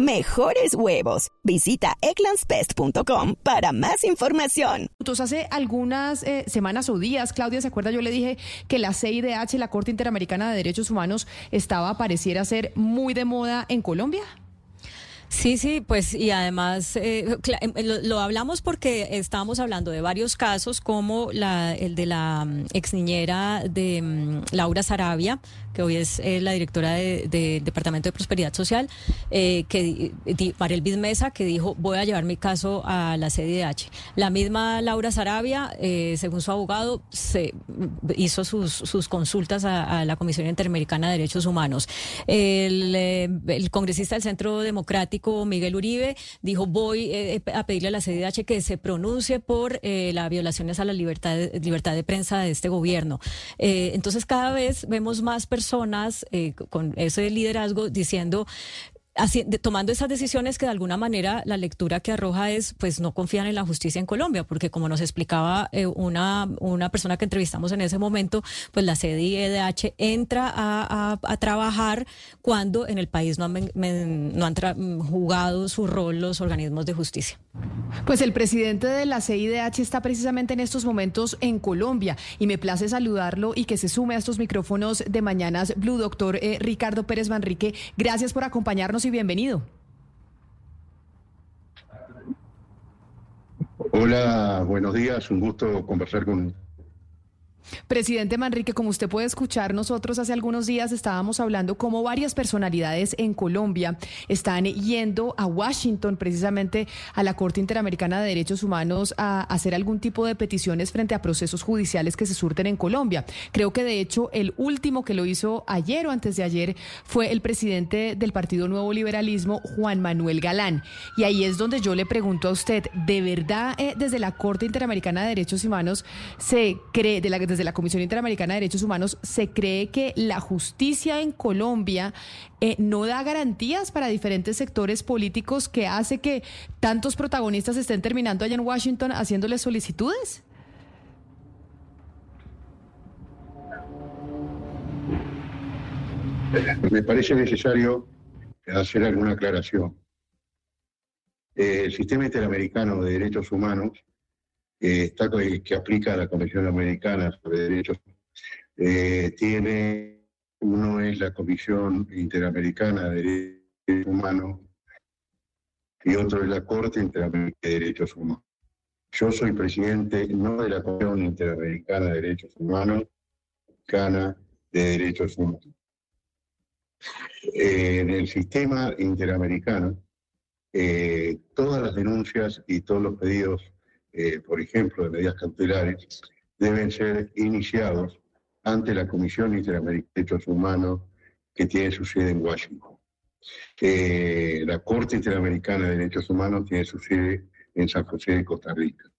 mejores huevos. Visita eclanspest.com para más información. Entonces, hace algunas eh, semanas o días, Claudia, ¿se acuerda? Yo le dije que la CIDH, la Corte Interamericana de Derechos Humanos, estaba, pareciera ser muy de moda en Colombia. Sí, sí, pues y además eh, em, lo, hablamos porque estábamos hablando de varios casos como la, el de la mm, ex niñera de mm, Laura Sarabia, que hoy es eh, la directora del de Departamento de Prosperidad Social, eh, que Mariel Bismesa, que dijo voy a llevar mi caso a la CDH. La misma Laura Sarabia, según su abogado, se mm, hizo sus, sus consultas a, la Comisión Interamericana de Derechos Humanos. El congresista del Centro Democrático Miguel Uribe dijo voy eh, a pedirle a la CDH que se pronuncie por eh, las violaciones a la libertad de, libertad de prensa de este gobierno. Eh, entonces cada vez vemos más personas con ese liderazgo diciendo tomando esas decisiones que de alguna manera la lectura que arroja es, pues no confían en la justicia en Colombia, porque como nos explicaba eh, una, una persona que entrevistamos en ese momento, pues la CDH entra a, trabajar cuando en el país no han, no han jugado su rol los organismos de justicia. Pues el presidente de la CIDH está precisamente en estos momentos en Colombia y me place saludarlo y que se sume a estos micrófonos de Mañanas Blue, doctor eh, Ricardo Pérez Manrique. Gracias por acompañarnos y bienvenido. Hola, buenos días, un gusto conversar con Presidente Manrique, como usted puede escuchar, nosotros hace algunos días estábamos hablando cómo varias personalidades en Colombia están yendo a Washington, precisamente a la Corte Interamericana de Derechos Humanos, a hacer algún tipo de peticiones frente a procesos judiciales que se surten en Colombia. Creo que de hecho el último que lo hizo ayer o antes de ayer fue el presidente del Partido Nuevo Liberalismo, Juan Manuel Galán. Y ahí es donde yo le pregunto a usted, ¿de verdad eh, desde la Corte Interamericana de Derechos Humanos se cree, de la, desde la Comisión Interamericana de Derechos Humanos, se cree que la justicia en Colombia eh, no da garantías para diferentes sectores políticos que hace que tantos protagonistas estén terminando allá en Washington haciéndoles solicitudes? Me parece necesario hacer alguna aclaración. El sistema interamericano de derechos humanos está, que aplica la Convención Americana sobre Derechos eh, tiene, uno es la Comisión Interamericana de Derechos Humanos y otro es la Corte Interamericana de Derechos Humanos. Yo soy presidente no de la Comisión Interamericana de Derechos Humanos, Cana de Derechos Humanos. En el sistema interamericano, eh, todas las denuncias y todos los pedidos eh, por ejemplo, de medidas cautelares, deben ser iniciados ante la Comisión Interamericana de Derechos Humanos que tiene su sede en Washington. Eh, la Corte Interamericana de Derechos Humanos tiene su sede en San José de Costa Rica.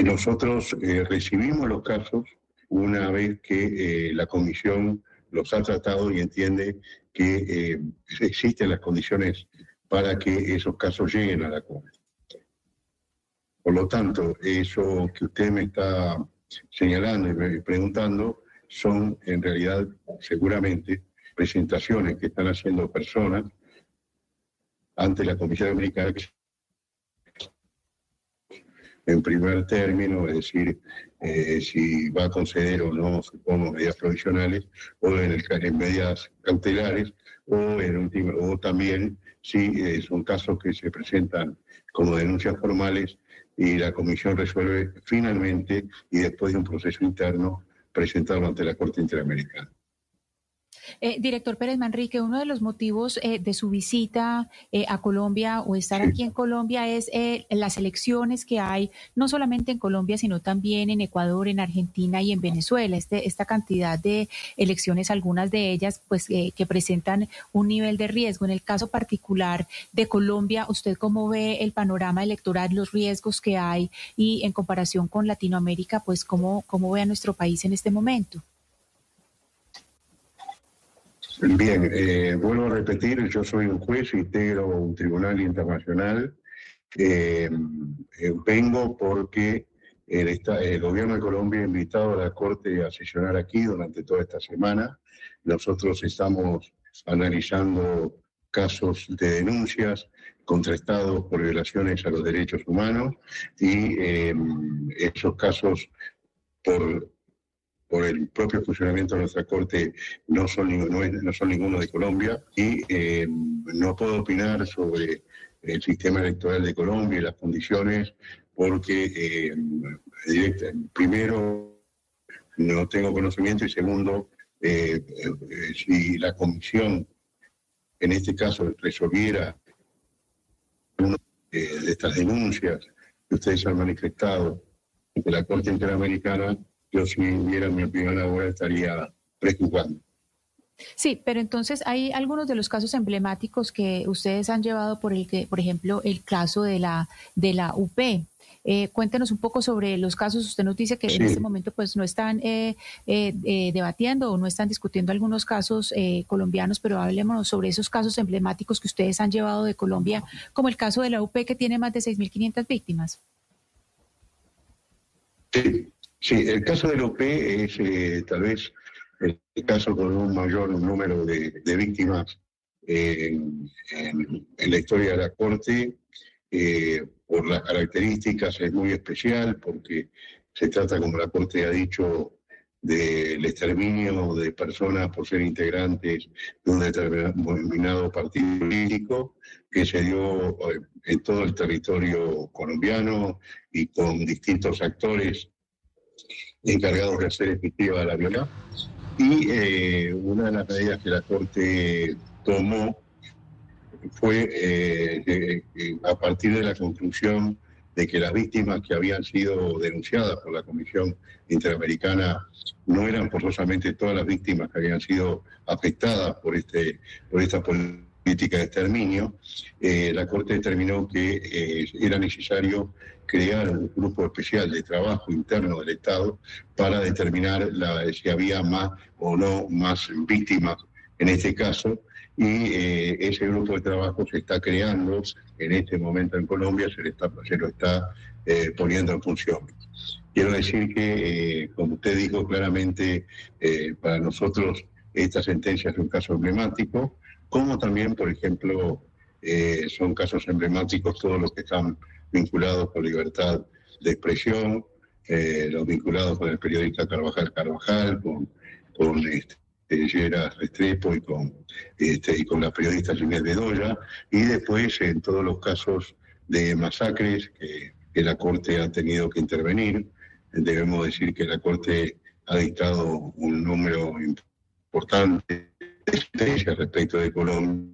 Nosotros eh, recibimos los casos una vez que la Comisión los ha tratado y entiende que existen las condiciones para que esos casos lleguen a la Corte. Por lo tanto, eso que usted me está señalando y preguntando son en realidad seguramente presentaciones que están haciendo personas ante la Comisión Americana en primer término, es decir, eh, si va a conceder o no, supongo, medidas provisionales, o en, el, en medidas cautelares, o, en último, o también si son casos que se presentan como denuncias formales y la comisión resuelve finalmente y después de un proceso interno presentarlo ante la Corte Interamericana. Eh, director Pérez Manrique, uno de los motivos eh, de su visita eh, a Colombia o estar aquí en Colombia es las elecciones que hay, no solamente en Colombia, sino también en Ecuador, en Argentina y en Venezuela. Este, esta cantidad de elecciones, algunas de ellas, pues que presentan un nivel de riesgo. En el caso particular de Colombia, ¿usted cómo ve el panorama electoral, los riesgos que hay y en comparación con Latinoamérica, pues cómo, cómo ve a nuestro país en este momento? Bien, eh, vuelvo a repetir, yo soy un juez, integro un tribunal internacional. Eh, eh, vengo porque el, el, gobierno de Colombia ha invitado a la Corte a sesionar aquí durante toda esta semana. Nosotros estamos analizando casos de denuncias contra Estados por violaciones a los derechos humanos y esos casos por por el propio funcionamiento de nuestra Corte no son, no, son ninguno de Colombia. Y eh, no puedo opinar sobre el sistema electoral de Colombia y las condiciones porque eh, primero no tengo conocimiento y segundo eh, si la comisión en este caso resolviera una de estas denuncias que ustedes han manifestado ante la Corte Interamericana yo si diera mi opinión ahora estaría preocupando. Sí, pero entonces hay algunos de los casos emblemáticos que ustedes han llevado por el que, por ejemplo, el caso de la de la UP. Eh, cuéntenos un poco sobre los casos. Usted nos dice que en este momento pues no están eh, eh, debatiendo o no están discutiendo algunos casos colombianos, pero hablemos sobre esos casos emblemáticos que ustedes han llevado de Colombia, como el caso de la UP que tiene más de 6.500 víctimas. Sí, Sí, el caso del OP es eh, tal vez el caso con un mayor número de, víctimas en, la historia de la Corte. Eh, por las características es muy especial porque se trata, como la Corte ha dicho, del exterminio de personas por ser integrantes de un determinado partido político que se dio eh, en todo el territorio colombiano y con distintos actores encargados de hacer efectiva la violencia. Y eh, una de las medidas que la Corte tomó fue eh, a partir de la conclusión de que las víctimas que habían sido denunciadas por la Comisión Interamericana no eran forzosamente todas las víctimas que habían sido afectadas por, este, por esta política de exterminio, eh, la Corte determinó que era necesario crear un grupo especial de trabajo interno del Estado para determinar la, si había más o no más víctimas en este caso. Y eh, ese grupo de trabajo se está creando en este momento en Colombia, se, está, se lo está eh, poniendo en función. Quiero decir que, eh, como usted dijo claramente, para nosotros esta sentencia es un caso emblemático, como también, por ejemplo, son casos emblemáticos todos los que están vinculados con libertad de expresión, eh, los vinculados con el periodista Carvajal Carvajal, con, con este, Restrepo y con, este, y con la periodista Ginés Bedoya, y después en todos los casos de masacres que, la Corte ha tenido que intervenir. Debemos decir que la Corte ha dictado un número importante de sentencias respecto de Colombia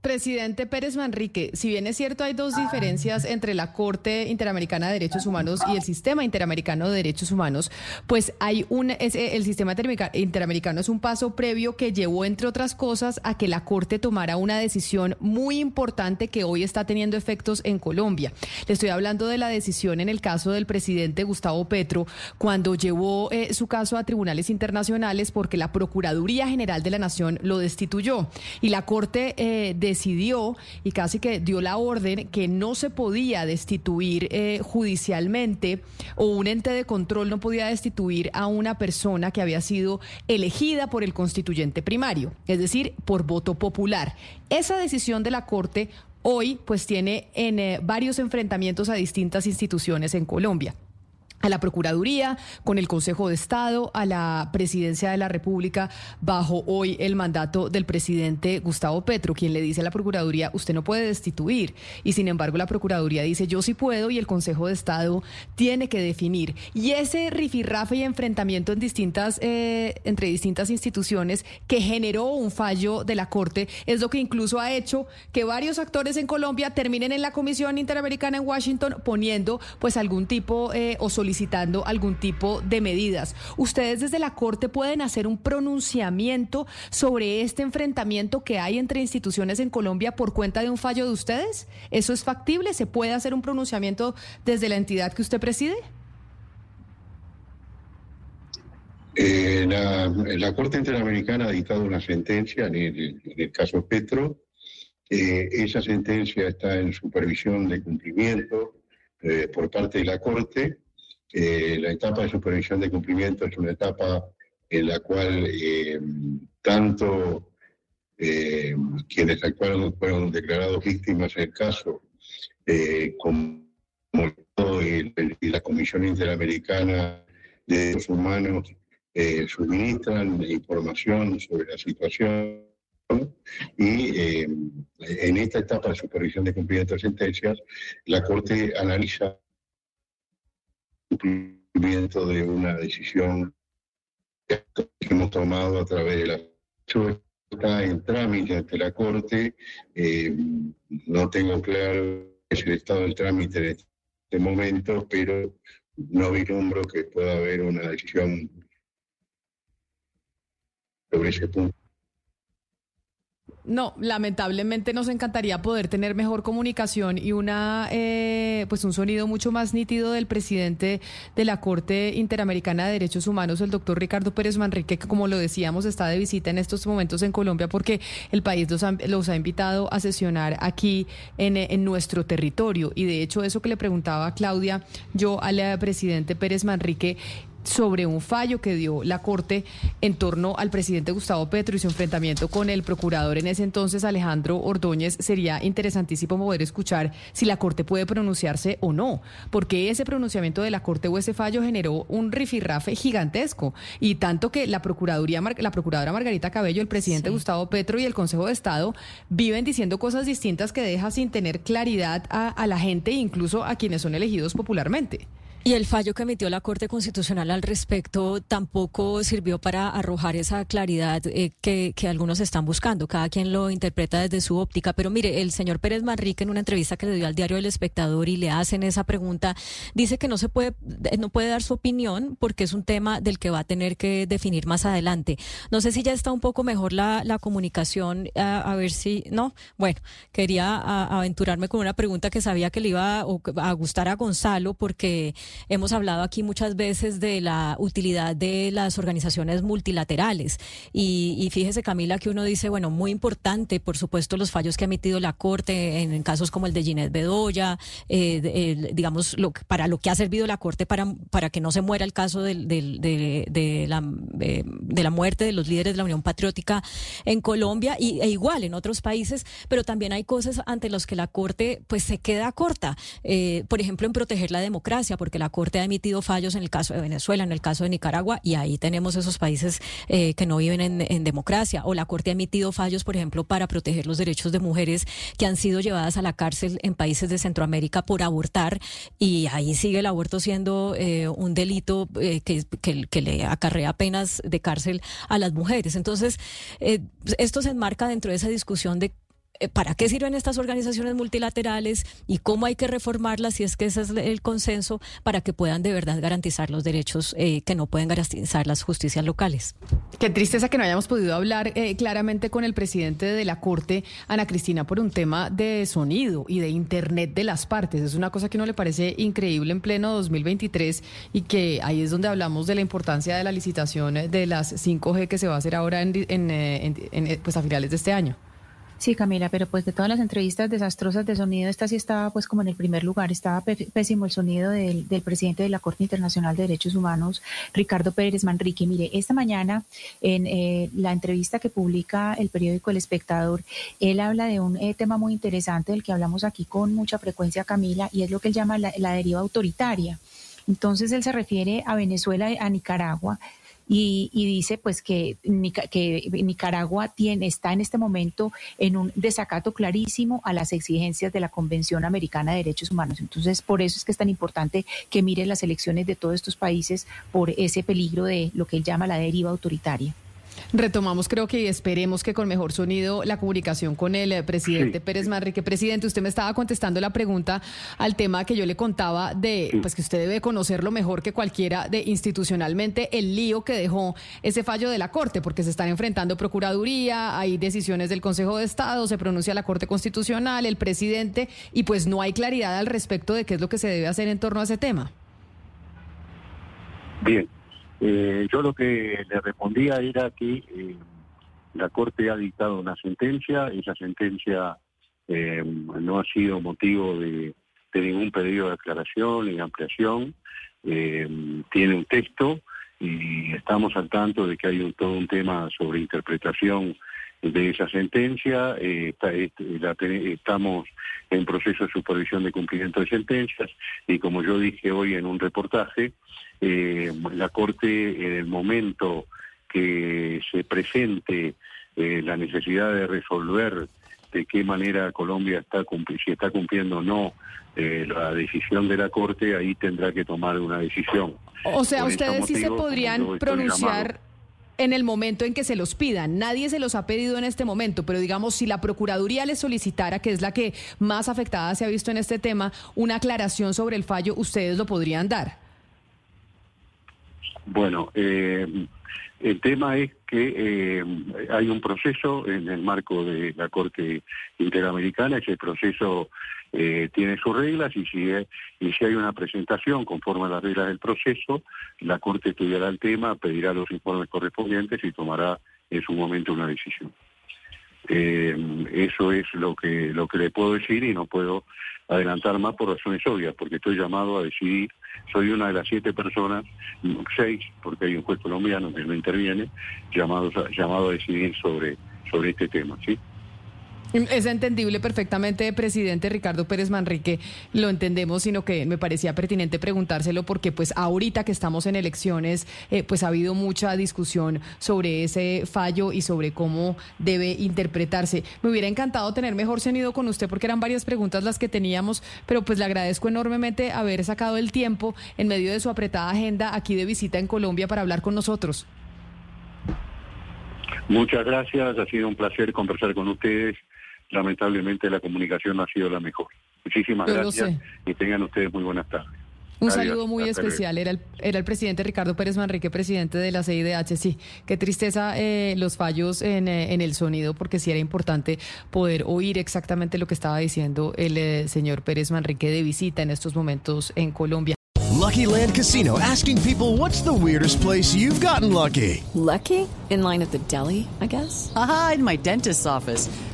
Presidente Pérez Manrique, si bien es cierto hay dos diferencias entre la Corte Interamericana de Derechos Humanos y el Sistema Interamericano de Derechos Humanos, pues hay un el sistema interamericano es un paso previo que llevó entre otras cosas a que la Corte tomara una decisión muy importante que hoy está teniendo efectos en Colombia. Le estoy hablando de la decisión en el caso del presidente Gustavo Petro cuando llevó eh, su caso a tribunales internacionales porque la Procuraduría General de la Nación lo destituyó y la Corte eh, de decidió y casi que dio la orden que no se podía destituir eh, judicialmente o un ente de control no podía destituir a una persona que había sido elegida por el constituyente primario, es decir, por voto popular. Esa decisión de la Corte hoy pues tiene en eh, varios enfrentamientos a distintas instituciones en Colombia a la Procuraduría, con el Consejo de Estado, a la Presidencia de la República, bajo hoy el mandato del presidente Gustavo Petro, quien le dice a la Procuraduría, usted no puede destituir. Y sin embargo, la Procuraduría dice, yo sí puedo, y el Consejo de Estado tiene que definir. Y ese rifirrafe y enfrentamiento en distintas, eh, entre distintas instituciones que generó un fallo de la Corte es lo que incluso ha hecho que varios actores en Colombia terminen en la Comisión Interamericana en Washington poniendo pues algún tipo eh, o solicitando algún tipo de medidas. ¿Ustedes desde la Corte pueden hacer un pronunciamiento sobre este enfrentamiento que hay entre instituciones en Colombia por cuenta de un fallo de ustedes? ¿Eso es factible? ¿Se puede hacer un pronunciamiento desde la entidad que usted preside? Eh, la, Corte Interamericana ha dictado una sentencia en el, caso Petro. Eh, esa sentencia está en supervisión de cumplimiento eh, por parte de la Corte eh, la etapa de supervisión de cumplimiento es una etapa en la cual eh, tanto eh, quienes actuaron fueron declarados víctimas del caso, como y, la Comisión Interamericana de Derechos Humanos suministran información sobre la situación y en esta etapa de supervisión de cumplimiento de sentencias, la Corte analiza cumplimiento de una decisión que hemos tomado a través de la está en trámite ante la Corte. Eh, no tengo claro es el estado del trámite en este momento, pero no vislumbro que pueda haber una decisión sobre ese punto. No, lamentablemente nos encantaría poder tener mejor comunicación y una, eh, pues un sonido mucho más nítido del presidente de la Corte Interamericana de Derechos Humanos, el doctor Ricardo Pérez Manrique, que como lo decíamos está de visita en estos momentos en Colombia porque el país los ha, invitado a sesionar aquí en, en, nuestro territorio. Y de hecho eso que le preguntaba a Claudia, yo al presidente Pérez Manrique, sobre un fallo que dio la Corte en torno al presidente Gustavo Petro y su enfrentamiento con el procurador en ese entonces, Alejandro Ordóñez. Sería interesantísimo poder escuchar si la Corte puede pronunciarse o no, porque ese pronunciamiento de la Corte o ese fallo generó un rifirrafe gigantesco y tanto que la Procuraduría, la Procuradora Margarita Cabello, el presidente Gustavo Petro y el Consejo de Estado viven diciendo cosas distintas que deja sin tener claridad a, a la gente e incluso a quienes son elegidos popularmente. Y el fallo que emitió la Corte Constitucional al respecto tampoco sirvió para arrojar esa claridad eh, que, algunos están buscando. Cada quien lo interpreta desde su óptica. Pero mire, el señor Pérez Manrique en una entrevista que le dio al diario El Espectador y le hacen esa pregunta, dice que no se puede, no puede dar su opinión porque es un tema del que va a tener que definir más adelante. No sé si ya está un poco mejor la, comunicación, a, ver si, no, bueno, quería aventurarme con una pregunta que sabía que le iba a gustar a Gonzalo porque Hemos hablado aquí muchas veces de la utilidad de las organizaciones multilaterales. Y, fíjese Camila que uno dice, bueno, muy importante, por supuesto, los fallos que ha emitido la Corte en, casos como el de Ginette Bedoya, eh, digamos, lo, para lo que ha servido la Corte para, para que no se muera el caso de, la, eh, de la muerte de los líderes de la Unión Patriótica en Colombia y, e igual en otros países, pero también hay cosas ante las que la Corte pues se queda corta, eh, por ejemplo, en proteger la democracia, porque la Corte ha emitido fallos en el caso de Venezuela, en el caso de Nicaragua, y ahí tenemos esos países eh, que no viven en, democracia. O la Corte ha emitido fallos, por ejemplo, para proteger los derechos de mujeres que han sido llevadas a la cárcel en países de Centroamérica por abortar, y ahí sigue el aborto siendo eh, un delito eh, que, que, le acarrea penas de cárcel a las mujeres. Entonces, esto se enmarca dentro de esa discusión de para qué sirven estas organizaciones multilaterales y cómo hay que reformarlas, si es que ese es el consenso, para que puedan de verdad garantizar los derechos eh, que no pueden garantizar las justicias locales. Qué tristeza que no hayamos podido hablar eh, claramente con el presidente de la Corte, Ana Cristina, por un tema de sonido y de Internet de las partes. Es una cosa que no le parece increíble en pleno 2023 y que ahí es donde hablamos de la importancia de la licitación de las 5G que se va a hacer ahora en, pues a finales de este año. Sí, Camila, pero pues de todas las entrevistas desastrosas de sonido, esta sí estaba pues como en el primer lugar, estaba pésimo el sonido del, del, presidente de la Corte Internacional de Derechos Humanos, Ricardo Pérez Manrique. Mire, esta mañana en eh, la entrevista que publica el periódico El Espectador, él habla de un eh, tema muy interesante del que hablamos aquí con mucha frecuencia, Camila, y es lo que él llama la, la deriva autoritaria. Entonces él se refiere a Venezuela, a Nicaragua, y, dice pues que, que Nicaragua tiene, está en este momento en un desacato clarísimo a las exigencias de la Convención Americana de Derechos Humanos. Entonces, por eso es que es tan importante que mire las elecciones de todos estos países por ese peligro de lo que él llama la deriva autoritaria. Retomamos, creo que esperemos que con mejor sonido la comunicación con el eh, presidente Pérez Manrique. Presidente, usted me estaba contestando la pregunta al tema que yo le contaba de, pues que usted debe conocerlo mejor que cualquiera de institucionalmente el lío que dejó ese fallo de la Corte, porque se están enfrentando Procuraduría, hay decisiones del Consejo de Estado, se pronuncia la Corte Constitucional, el presidente, y pues no hay claridad al respecto de qué es lo que se debe hacer en torno a ese tema. Bien, eh, yo lo que le respondía era que eh, la Corte ha dictado una sentencia, esa sentencia eh, no ha sido motivo de, ningún pedido de aclaración ni ampliación, tiene un texto y estamos al tanto de que hay todo un tema sobre interpretación de esa sentencia, estamos en proceso de supervisión de cumplimiento de sentencias y como yo dije hoy en un reportaje, eh, la Corte en el momento que se presente eh, la necesidad de resolver de qué manera Colombia está si está cumpliendo o no eh, la decisión de la Corte, ahí tendrá que tomar una decisión. O sea, ustedes sí se podrían pronunciar en el momento en que se los pidan. Nadie se los ha pedido en este momento, pero digamos, si la Procuraduría les solicitara, que es la que más afectada se ha visto en este tema, una aclaración sobre el fallo, ¿ustedes lo podrían dar? Bueno, eh, el tema es que eh, hay un proceso en el marco de la Corte Interamericana, ese proceso eh, tiene sus reglas y si, y si hay una presentación conforme a las reglas del proceso, la Corte estudiará el tema, pedirá los informes correspondientes y tomará en su momento una decisión. Eh, eso es lo que, lo que le puedo decir y no puedo adelantar más por razones obvias, porque estoy llamado a decidir, soy una de las siete personas, seis, porque hay un juez colombiano que no interviene, llamado, llamado a decidir sobre, sobre este tema, ¿sí? Es entendible perfectamente, presidente Ricardo Pérez Manrique, lo entendemos, sino que me parecía pertinente preguntárselo porque pues ahorita que estamos en elecciones, eh, pues ha habido mucha discusión sobre ese fallo y sobre cómo debe interpretarse. Me hubiera encantado tener mejor sonido con usted porque eran varias preguntas las que teníamos, pero pues le agradezco enormemente haber sacado el tiempo en medio de su apretada agenda aquí de visita en Colombia para hablar con nosotros. Muchas gracias, ha sido un placer conversar con ustedes lamentablemente la comunicación no ha sido la mejor. Muchísimas gracias y tengan ustedes muy buenas tardes. Un saludo muy especial. Era el, era el presidente Ricardo Pérez Manrique, presidente de la CIDH. Sí, qué tristeza eh, los fallos en, eh, en, el sonido, porque sí era importante poder oír exactamente lo que estaba diciendo el eh, señor Pérez Manrique de visita en estos momentos en Colombia. Lucky Land Casino, asking people what's the weirdest place you've gotten lucky. Lucky? In line at the deli, I guess. Aha, in my dentist's office.